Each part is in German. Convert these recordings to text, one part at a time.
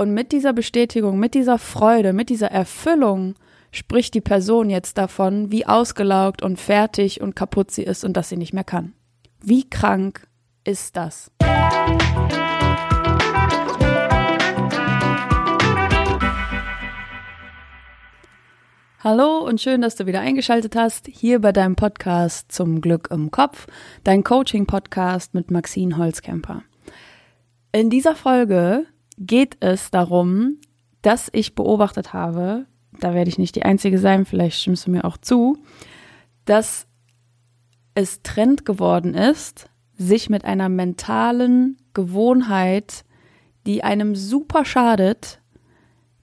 Und mit dieser Bestätigung, mit dieser Freude, mit dieser Erfüllung spricht die Person jetzt davon, wie ausgelaugt und fertig und kaputt sie ist und dass sie nicht mehr kann. Wie krank ist das? Hallo und schön, dass du wieder eingeschaltet hast, hier bei deinem Podcast zum Glück im Kopf, dein Coaching-Podcast mit Maxine Holzkemper. In dieser Folge geht es darum, dass ich beobachtet habe, da werde ich nicht die Einzige sein, vielleicht stimmst du mir auch zu, dass es Trend geworden ist, sich mit einer mentalen Gewohnheit, die einem super schadet,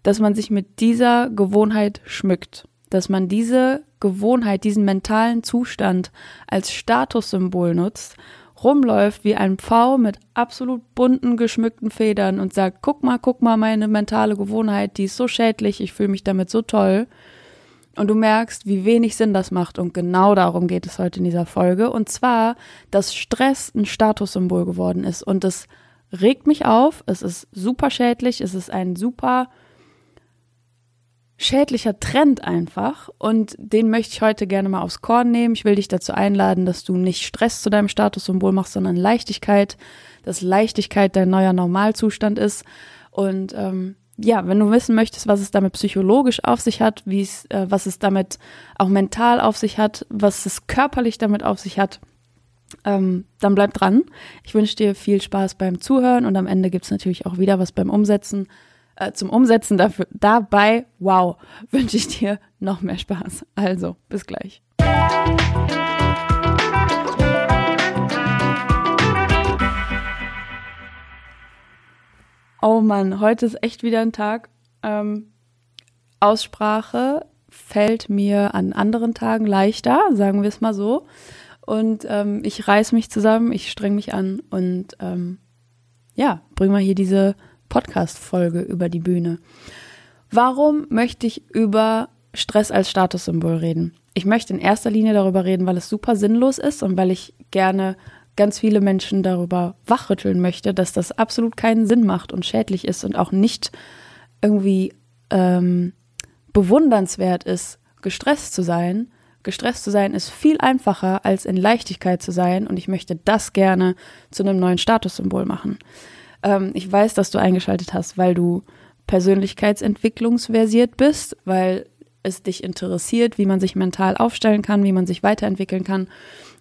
dass man sich mit dieser Gewohnheit schmückt, dass man diese Gewohnheit, diesen mentalen Zustand als Statussymbol nutzt, rumläuft wie ein Pfau mit absolut bunten, geschmückten Federn und sagt, guck mal, guck mal, meine mentale Gewohnheit, die ist so schädlich, ich fühle mich damit so toll. Und du merkst, wie wenig Sinn das macht. Und genau darum geht es heute in dieser Folge. Und zwar, dass Stress ein Statussymbol geworden ist. Und es regt mich auf. Es ist super schädlich. Es ist ein super schädlicher Trend einfach und den möchte ich heute gerne mal aufs Korn nehmen. Ich will dich dazu einladen, dass du nicht Stress zu deinem Statussymbol machst, sondern Leichtigkeit, dass Leichtigkeit dein neuer Normalzustand ist und ähm, ja, wenn du wissen möchtest, was es damit psychologisch auf sich hat, wie es, äh, was es damit auch mental auf sich hat, was es körperlich damit auf sich hat, ähm, dann bleib dran. Ich wünsche dir viel Spaß beim Zuhören und am Ende gibt's natürlich auch wieder was beim Umsetzen äh, zum Umsetzen dafür, dabei, wow, wünsche ich dir noch mehr Spaß. Also, bis gleich. Oh Mann, heute ist echt wieder ein Tag. Ähm, Aussprache fällt mir an anderen Tagen leichter, sagen wir es mal so. Und ähm, ich reiß mich zusammen, ich streng mich an und ähm, ja, bring mal hier diese Podcast-Folge über die Bühne. Warum möchte ich über Stress als Statussymbol reden? Ich möchte in erster Linie darüber reden, weil es super sinnlos ist und weil ich gerne ganz viele Menschen darüber wachrütteln möchte, dass das absolut keinen Sinn macht und schädlich ist und auch nicht irgendwie ähm, bewundernswert ist, gestresst zu sein. Gestresst zu sein ist viel einfacher, als in Leichtigkeit zu sein und ich möchte das gerne zu einem neuen Statussymbol machen. Ähm, ich weiß, dass du eingeschaltet hast, weil du persönlichkeitsentwicklungsversiert bist, weil es dich interessiert, wie man sich mental aufstellen kann, wie man sich weiterentwickeln kann.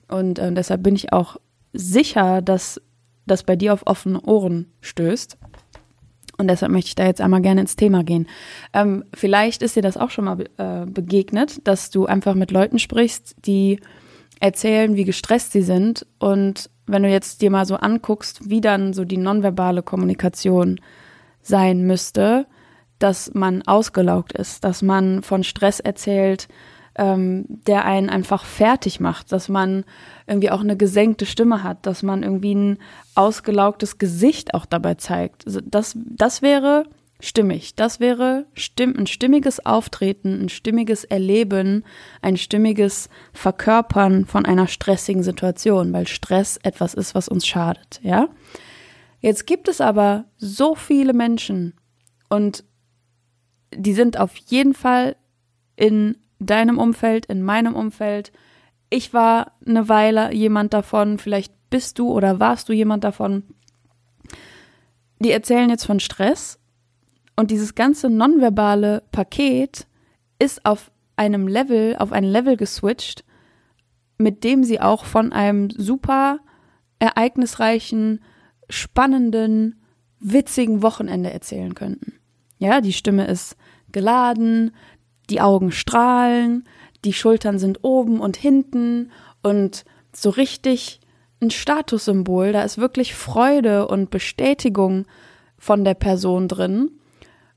Und äh, deshalb bin ich auch sicher, dass das bei dir auf offene Ohren stößt. Und deshalb möchte ich da jetzt einmal gerne ins Thema gehen. Ähm, vielleicht ist dir das auch schon mal äh, begegnet, dass du einfach mit Leuten sprichst, die erzählen, wie gestresst sie sind und wenn du jetzt dir mal so anguckst, wie dann so die nonverbale Kommunikation sein müsste, dass man ausgelaugt ist, dass man von Stress erzählt, ähm, der einen einfach fertig macht, dass man irgendwie auch eine gesenkte Stimme hat, dass man irgendwie ein ausgelaugtes Gesicht auch dabei zeigt. Also das, das wäre stimmig. Das wäre stimm ein stimmiges Auftreten, ein stimmiges Erleben, ein stimmiges Verkörpern von einer stressigen Situation, weil Stress etwas ist, was uns schadet, ja? Jetzt gibt es aber so viele Menschen und die sind auf jeden Fall in deinem Umfeld, in meinem Umfeld. Ich war eine Weile jemand davon, vielleicht bist du oder warst du jemand davon. Die erzählen jetzt von Stress und dieses ganze nonverbale Paket ist auf einem Level, auf ein Level geswitcht, mit dem sie auch von einem super ereignisreichen, spannenden, witzigen Wochenende erzählen könnten. Ja, die Stimme ist geladen, die Augen strahlen, die Schultern sind oben und hinten und so richtig ein Statussymbol, da ist wirklich Freude und Bestätigung von der Person drin.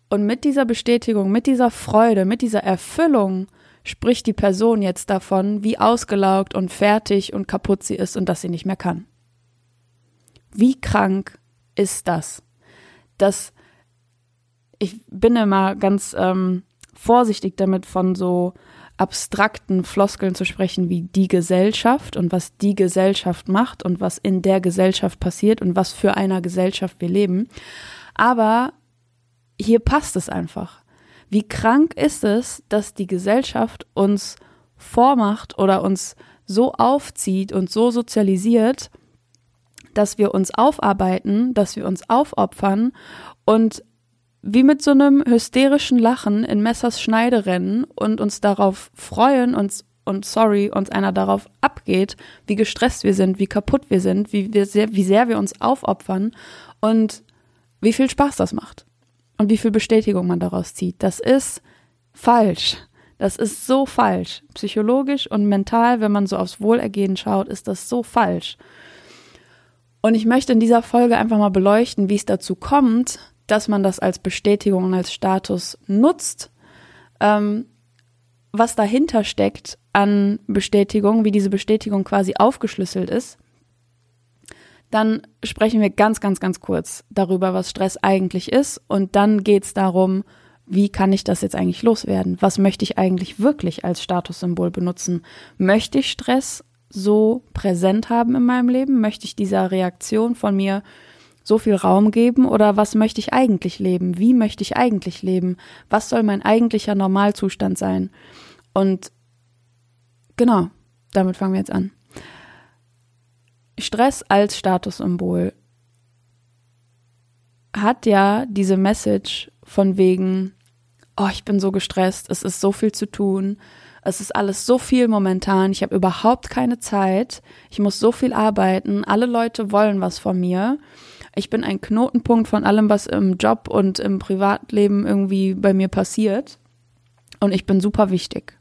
Und mit dieser Bestätigung, mit dieser Freude, mit dieser Erfüllung spricht die Person jetzt davon, wie ausgelaugt und fertig und kaputt sie ist und dass sie nicht mehr kann. Wie krank ist das? Das, ich bin immer ganz ähm, vorsichtig damit, von so abstrakten Floskeln zu sprechen wie die Gesellschaft und was die Gesellschaft macht und was in der Gesellschaft passiert und was für einer Gesellschaft wir leben. Aber hier passt es einfach. Wie krank ist es, dass die Gesellschaft uns vormacht oder uns so aufzieht und so sozialisiert, dass wir uns aufarbeiten, dass wir uns aufopfern und wie mit so einem hysterischen Lachen in Messers Schneide rennen und uns darauf freuen, uns und sorry, uns einer darauf abgeht, wie gestresst wir sind, wie kaputt wir sind, wie, wir sehr, wie sehr wir uns aufopfern und wie viel Spaß das macht und wie viel Bestätigung man daraus zieht. Das ist falsch. Das ist so falsch. Psychologisch und mental, wenn man so aufs Wohlergehen schaut, ist das so falsch. Und ich möchte in dieser Folge einfach mal beleuchten, wie es dazu kommt, dass man das als Bestätigung und als Status nutzt, ähm, was dahinter steckt an Bestätigung, wie diese Bestätigung quasi aufgeschlüsselt ist. Dann sprechen wir ganz, ganz, ganz kurz darüber, was Stress eigentlich ist. Und dann geht es darum, wie kann ich das jetzt eigentlich loswerden? Was möchte ich eigentlich wirklich als Statussymbol benutzen? Möchte ich Stress so präsent haben in meinem Leben? Möchte ich dieser Reaktion von mir so viel Raum geben oder was möchte ich eigentlich leben? Wie möchte ich eigentlich leben? Was soll mein eigentlicher Normalzustand sein? Und genau, damit fangen wir jetzt an. Stress als Statussymbol hat ja diese Message von wegen, oh, ich bin so gestresst, es ist so viel zu tun, es ist alles so viel momentan, ich habe überhaupt keine Zeit, ich muss so viel arbeiten, alle Leute wollen was von mir. Ich bin ein Knotenpunkt von allem, was im Job und im Privatleben irgendwie bei mir passiert. Und ich bin super wichtig.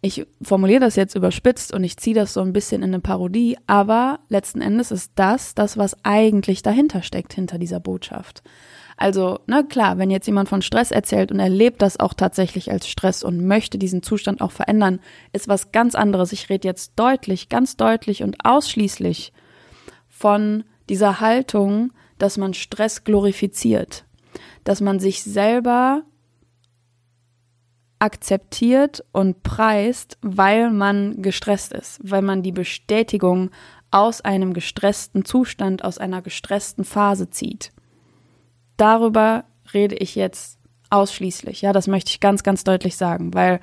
Ich formuliere das jetzt überspitzt und ich ziehe das so ein bisschen in eine Parodie, aber letzten Endes ist das das, was eigentlich dahinter steckt, hinter dieser Botschaft. Also, na klar, wenn jetzt jemand von Stress erzählt und erlebt das auch tatsächlich als Stress und möchte diesen Zustand auch verändern, ist was ganz anderes. Ich rede jetzt deutlich, ganz deutlich und ausschließlich von dieser Haltung, dass man Stress glorifiziert, dass man sich selber akzeptiert und preist, weil man gestresst ist, weil man die Bestätigung aus einem gestressten Zustand, aus einer gestressten Phase zieht darüber rede ich jetzt ausschließlich. Ja, das möchte ich ganz, ganz deutlich sagen, weil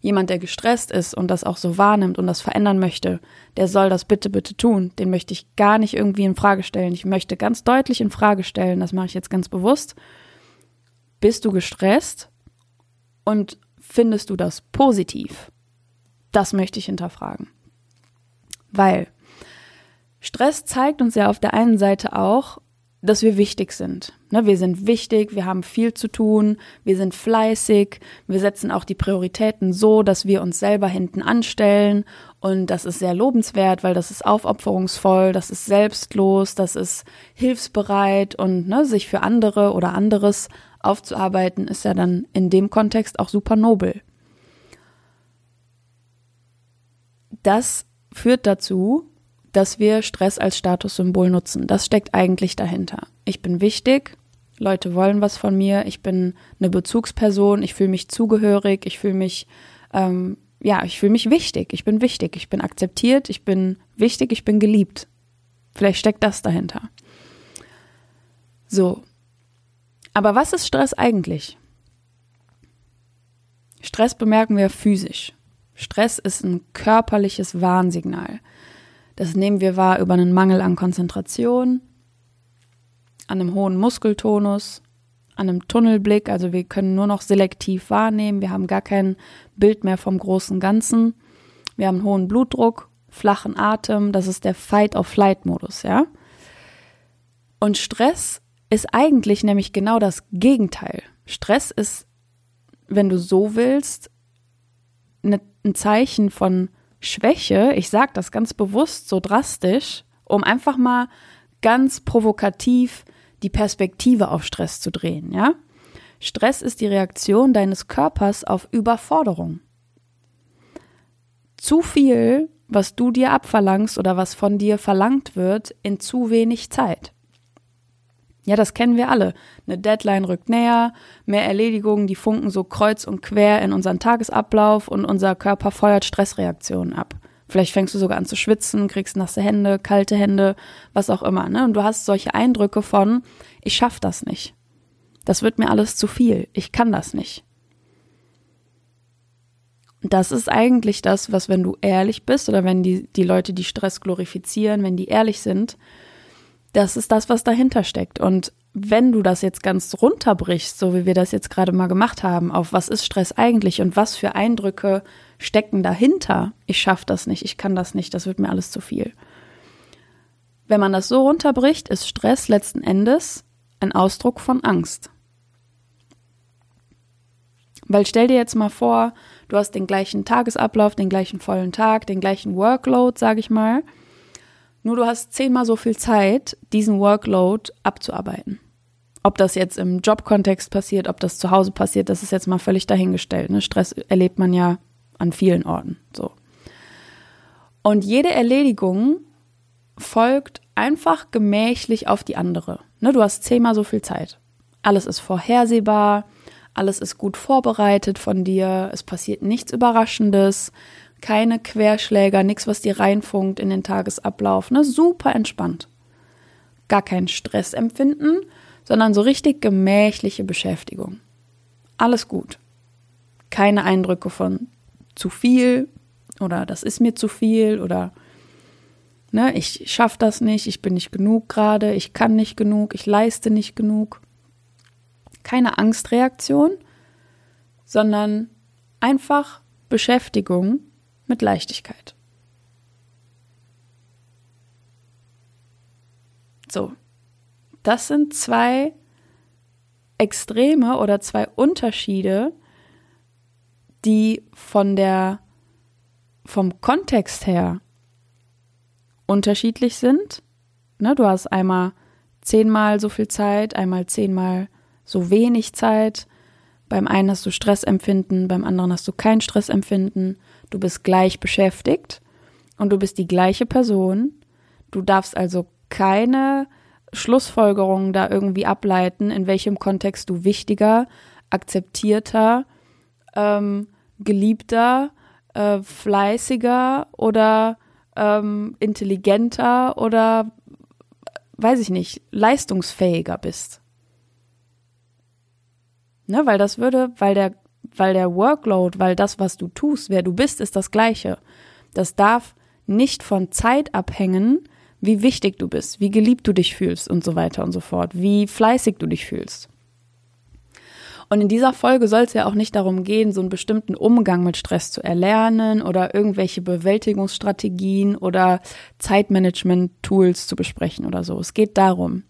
jemand, der gestresst ist und das auch so wahrnimmt und das verändern möchte, der soll das bitte, bitte tun. Den möchte ich gar nicht irgendwie in Frage stellen. Ich möchte ganz deutlich in Frage stellen, das mache ich jetzt ganz bewusst. Bist du gestresst und findest du das positiv? Das möchte ich hinterfragen. Weil Stress zeigt uns ja auf der einen Seite auch, dass wir wichtig sind. Ne, wir sind wichtig, wir haben viel zu tun, wir sind fleißig, wir setzen auch die Prioritäten so, dass wir uns selber hinten anstellen und das ist sehr lobenswert, weil das ist aufopferungsvoll, das ist selbstlos, das ist hilfsbereit und ne, sich für andere oder anderes aufzuarbeiten, ist ja dann in dem Kontext auch super nobel. Das führt dazu, dass wir Stress als Statussymbol nutzen. Das steckt eigentlich dahinter. Ich bin wichtig, Leute wollen was von mir, ich bin eine Bezugsperson, ich fühle mich zugehörig, ich fühle mich, ähm, ja, ich fühle mich wichtig, ich bin wichtig, ich bin akzeptiert, ich bin wichtig, ich bin geliebt. Vielleicht steckt das dahinter. So. Aber was ist Stress eigentlich? Stress bemerken wir physisch. Stress ist ein körperliches Warnsignal. Das nehmen wir wahr über einen Mangel an Konzentration, an einem hohen Muskeltonus, an einem Tunnelblick. Also wir können nur noch selektiv wahrnehmen. Wir haben gar kein Bild mehr vom großen Ganzen. Wir haben hohen Blutdruck, flachen Atem. Das ist der Fight-of-Flight-Modus, ja. Und Stress ist eigentlich nämlich genau das Gegenteil. Stress ist, wenn du so willst, ne, ein Zeichen von Schwäche, ich sage das ganz bewusst so drastisch, um einfach mal ganz provokativ die Perspektive auf Stress zu drehen, ja? Stress ist die Reaktion deines Körpers auf Überforderung. Zu viel, was du dir abverlangst oder was von dir verlangt wird, in zu wenig Zeit. Ja, das kennen wir alle. Eine Deadline rückt näher, mehr Erledigungen, die funken so kreuz und quer in unseren Tagesablauf und unser Körper feuert Stressreaktionen ab. Vielleicht fängst du sogar an zu schwitzen, kriegst nasse Hände, kalte Hände, was auch immer. Ne? Und du hast solche Eindrücke von, ich schaff das nicht. Das wird mir alles zu viel. Ich kann das nicht. Das ist eigentlich das, was, wenn du ehrlich bist oder wenn die, die Leute, die Stress glorifizieren, wenn die ehrlich sind, das ist das, was dahinter steckt. Und wenn du das jetzt ganz runterbrichst, so wie wir das jetzt gerade mal gemacht haben, auf was ist Stress eigentlich und was für Eindrücke stecken dahinter, ich schaffe das nicht, ich kann das nicht, das wird mir alles zu viel. Wenn man das so runterbricht, ist Stress letzten Endes ein Ausdruck von Angst. Weil stell dir jetzt mal vor, du hast den gleichen Tagesablauf, den gleichen vollen Tag, den gleichen Workload, sag ich mal, nur du hast zehnmal so viel Zeit, diesen Workload abzuarbeiten. Ob das jetzt im Jobkontext passiert, ob das zu Hause passiert, das ist jetzt mal völlig dahingestellt. Ne? Stress erlebt man ja an vielen Orten. So. Und jede Erledigung folgt einfach gemächlich auf die andere. Ne? Du hast zehnmal so viel Zeit. Alles ist vorhersehbar, alles ist gut vorbereitet von dir, es passiert nichts Überraschendes, keine Querschläger, nichts, was dir reinfunkt in den Tagesablauf. Ne? Super entspannt. Gar kein Stress empfinden, sondern so richtig gemächliche Beschäftigung. Alles gut. Keine Eindrücke von zu viel oder das ist mir zu viel oder ne, ich schaffe das nicht, ich bin nicht genug gerade, ich kann nicht genug, ich leiste nicht genug. Keine Angstreaktion, sondern einfach Beschäftigung mit Leichtigkeit. So, das sind zwei Extreme oder zwei Unterschiede, die von der vom Kontext her unterschiedlich sind. Ne, du hast einmal zehnmal so viel Zeit, einmal zehnmal so wenig Zeit. Beim einen hast du Stressempfinden, beim anderen hast du kein Stressempfinden. Du bist gleich beschäftigt und du bist die gleiche Person. Du darfst also keine Schlussfolgerungen da irgendwie ableiten, in welchem Kontext du wichtiger, akzeptierter, ähm, geliebter, äh, fleißiger oder ähm, intelligenter oder weiß ich nicht, leistungsfähiger bist. Ne, weil das würde, weil der weil der Workload, weil das, was du tust, wer du bist, ist das gleiche. Das darf nicht von Zeit abhängen, wie wichtig du bist, wie geliebt du dich fühlst und so weiter und so fort, wie fleißig du dich fühlst. Und in dieser Folge soll es ja auch nicht darum gehen, so einen bestimmten Umgang mit Stress zu erlernen oder irgendwelche Bewältigungsstrategien oder Zeitmanagement-Tools zu besprechen oder so. Es geht darum,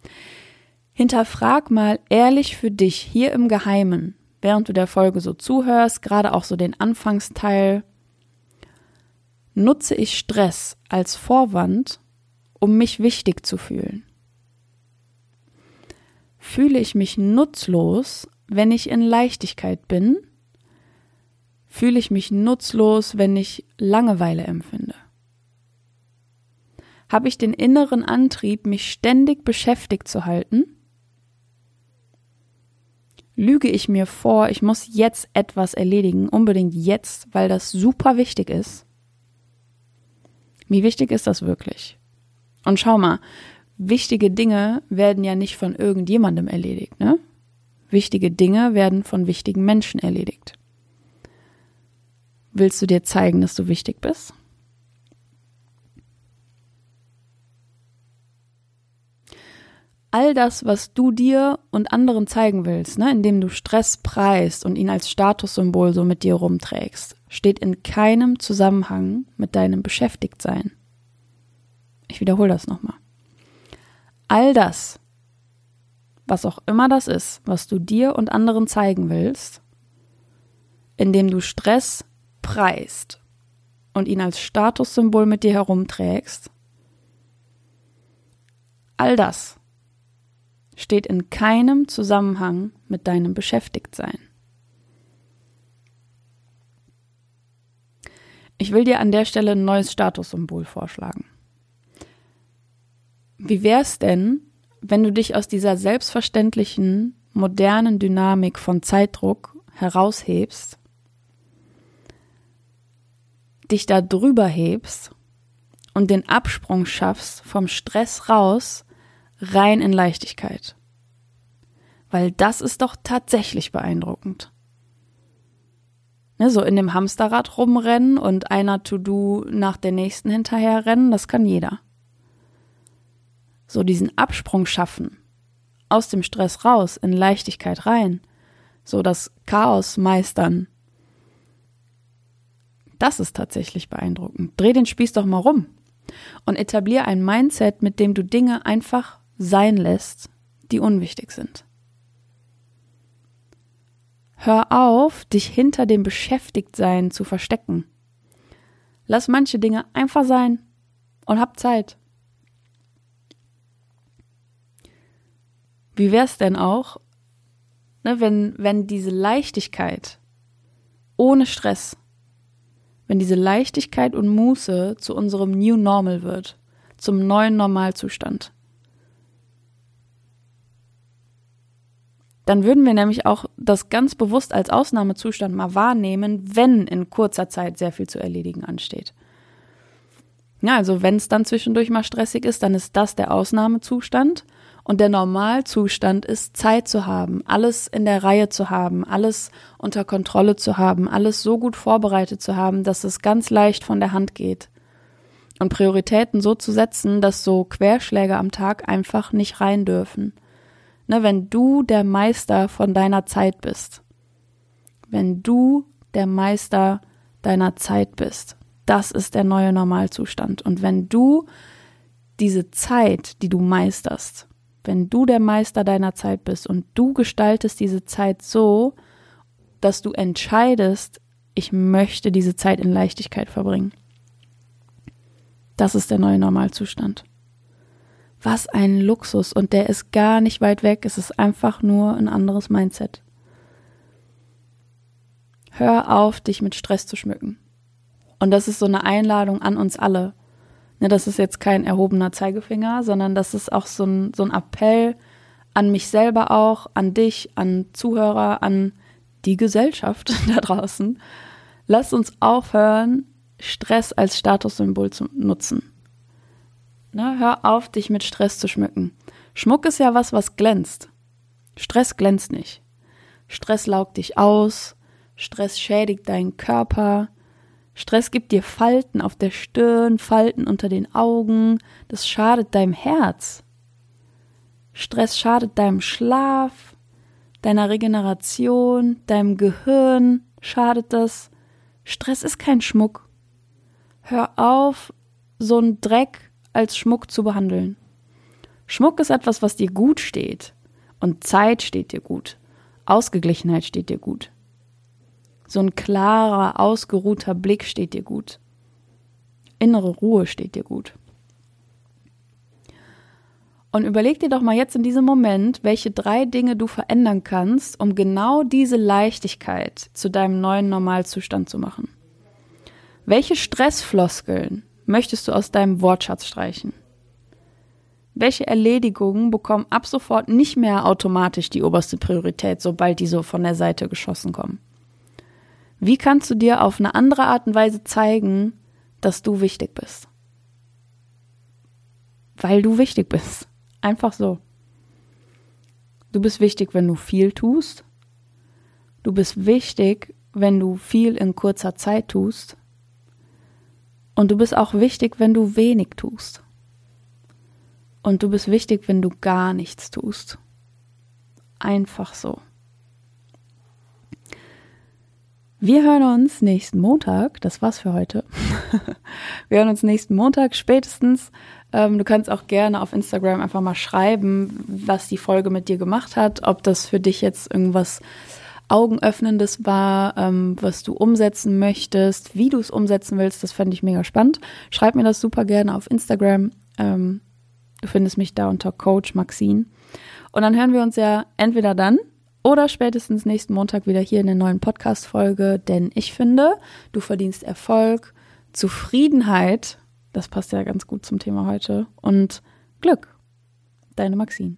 hinterfrag mal ehrlich für dich hier im Geheimen, während du der Folge so zuhörst, gerade auch so den Anfangsteil, nutze ich Stress als Vorwand, um mich wichtig zu fühlen? Fühle ich mich nutzlos, wenn ich in Leichtigkeit bin? Fühle ich mich nutzlos, wenn ich Langeweile empfinde? Habe ich den inneren Antrieb, mich ständig beschäftigt zu halten? Lüge ich mir vor, ich muss jetzt etwas erledigen, unbedingt jetzt, weil das super wichtig ist. Wie wichtig ist das wirklich? Und schau mal, wichtige Dinge werden ja nicht von irgendjemandem erledigt, ne? Wichtige Dinge werden von wichtigen Menschen erledigt. Willst du dir zeigen, dass du wichtig bist? All das, was du dir und anderen zeigen willst, ne, indem du Stress preist und ihn als Statussymbol so mit dir rumträgst, steht in keinem Zusammenhang mit deinem Beschäftigtsein. Ich wiederhole das nochmal. All das, was auch immer das ist, was du dir und anderen zeigen willst, indem du Stress preist und ihn als Statussymbol mit dir herumträgst, all das steht in keinem Zusammenhang mit deinem Beschäftigtsein. Ich will dir an der Stelle ein neues Statussymbol vorschlagen. Wie wär's denn, wenn du dich aus dieser selbstverständlichen, modernen Dynamik von Zeitdruck heraushebst, dich da drüber hebst und den Absprung schaffst vom Stress raus rein in Leichtigkeit. Weil das ist doch tatsächlich beeindruckend. Ne, so in dem Hamsterrad rumrennen und einer To-Do nach der nächsten hinterherrennen, das kann jeder. So diesen Absprung schaffen, aus dem Stress raus, in Leichtigkeit rein, so das Chaos meistern. Das ist tatsächlich beeindruckend. Dreh den Spieß doch mal rum und etablier ein Mindset, mit dem du Dinge einfach sein lässt, die unwichtig sind. Hör auf, dich hinter dem Beschäftigtsein zu verstecken. Lass manche Dinge einfach sein und hab Zeit. Wie wär's denn auch, ne, wenn, wenn diese Leichtigkeit ohne Stress, wenn diese Leichtigkeit und Muße zu unserem New Normal wird, zum neuen Normalzustand? Dann würden wir nämlich auch das ganz bewusst als Ausnahmezustand mal wahrnehmen, wenn in kurzer Zeit sehr viel zu erledigen ansteht. Ja, also wenn es dann zwischendurch mal stressig ist, dann ist das der Ausnahmezustand. Und der Normalzustand ist, Zeit zu haben, alles in der Reihe zu haben, alles unter Kontrolle zu haben, alles so gut vorbereitet zu haben, dass es ganz leicht von der Hand geht. Und Prioritäten so zu setzen, dass so Querschläge am Tag einfach nicht rein dürfen. Ne, wenn du der Meister von deiner Zeit bist. Wenn du der Meister deiner Zeit bist. Das ist der neue Normalzustand. Und wenn du diese Zeit, die du meisterst, wenn du der Meister deiner Zeit bist und du gestaltest diese Zeit so, dass du entscheidest, ich möchte diese Zeit in Leichtigkeit verbringen. Das ist der neue Normalzustand. Was ein Luxus und der ist gar nicht weit weg, es ist einfach nur ein anderes Mindset. Hör auf, dich mit Stress zu schmücken. Und das ist so eine Einladung an uns alle. Ne, das ist jetzt kein erhobener Zeigefinger, sondern das ist auch so ein, so ein Appell an mich selber auch, an dich, an Zuhörer, an die Gesellschaft da draußen. Lass uns aufhören, Stress als Statussymbol zu nutzen. Ne, hör auf, dich mit Stress zu schmücken. Schmuck ist ja was, was glänzt. Stress glänzt nicht. Stress laugt dich aus, Stress schädigt deinen Körper, Stress gibt dir Falten auf der Stirn, Falten unter den Augen. Das schadet deinem Herz. Stress schadet deinem Schlaf, deiner Regeneration, deinem Gehirn schadet das. Stress ist kein Schmuck. Hör auf, so einen Dreck als Schmuck zu behandeln. Schmuck ist etwas, was dir gut steht. Und Zeit steht dir gut. Ausgeglichenheit steht dir gut. So ein klarer, ausgeruhter Blick steht dir gut. Innere Ruhe steht dir gut. Und überleg dir doch mal jetzt in diesem Moment, welche drei Dinge du verändern kannst, um genau diese Leichtigkeit zu deinem neuen Normalzustand zu machen. Welche Stressfloskeln möchtest du aus deinem Wortschatz streichen? Welche Erledigungen bekommen ab sofort nicht mehr automatisch die oberste Priorität, sobald die so von der Seite geschossen kommen? Wie kannst du dir auf eine andere Art und Weise zeigen, dass du wichtig bist? Weil du wichtig bist. Einfach so. Du bist wichtig, wenn du viel tust. Du bist wichtig, wenn du viel in kurzer Zeit tust. Und du bist auch wichtig, wenn du wenig tust. Und du bist wichtig, wenn du gar nichts tust. Einfach so. Wir hören uns nächsten Montag. Das war's für heute. Wir hören uns nächsten Montag spätestens. Ähm, du kannst auch gerne auf Instagram einfach mal schreiben, was die Folge mit dir gemacht hat, ob das für dich jetzt irgendwas Augenöffnendes war, ähm, was du umsetzen möchtest, wie du es umsetzen willst. Das fände ich mega spannend. Schreib mir das super gerne auf Instagram. Ähm, du findest mich da unter Coach Maxine. Und dann hören wir uns ja entweder dann oder spätestens nächsten Montag wieder hier in der neuen Podcast-Folge, denn ich finde, du verdienst Erfolg, Zufriedenheit, das passt ja ganz gut zum Thema heute, und Glück. Deine Maxine.